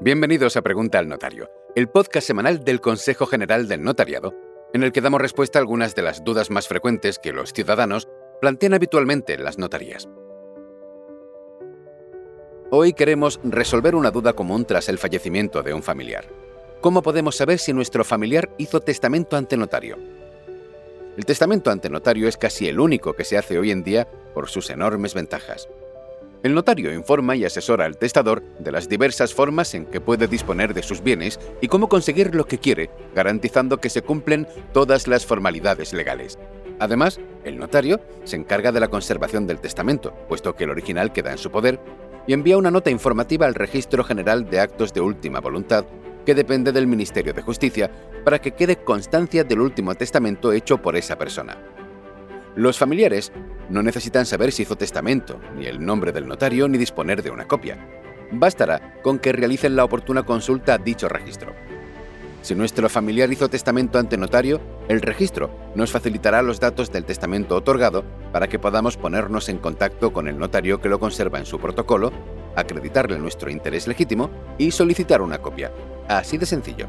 Bienvenidos a Pregunta al Notario, el podcast semanal del Consejo General del Notariado, en el que damos respuesta a algunas de las dudas más frecuentes que los ciudadanos plantean habitualmente en las notarías. Hoy queremos resolver una duda común tras el fallecimiento de un familiar. ¿Cómo podemos saber si nuestro familiar hizo testamento ante notario? El testamento ante notario es casi el único que se hace hoy en día por sus enormes ventajas. El notario informa y asesora al testador de las diversas formas en que puede disponer de sus bienes y cómo conseguir lo que quiere, garantizando que se cumplen todas las formalidades legales. Además, el notario se encarga de la conservación del testamento, puesto que el original queda en su poder, y envía una nota informativa al Registro General de Actos de Última Voluntad, que depende del Ministerio de Justicia, para que quede constancia del último testamento hecho por esa persona. Los familiares no necesitan saber si hizo testamento, ni el nombre del notario, ni disponer de una copia. Bastará con que realicen la oportuna consulta a dicho registro. Si nuestro familiar hizo testamento ante notario, el registro nos facilitará los datos del testamento otorgado para que podamos ponernos en contacto con el notario que lo conserva en su protocolo, acreditarle nuestro interés legítimo y solicitar una copia. Así de sencillo.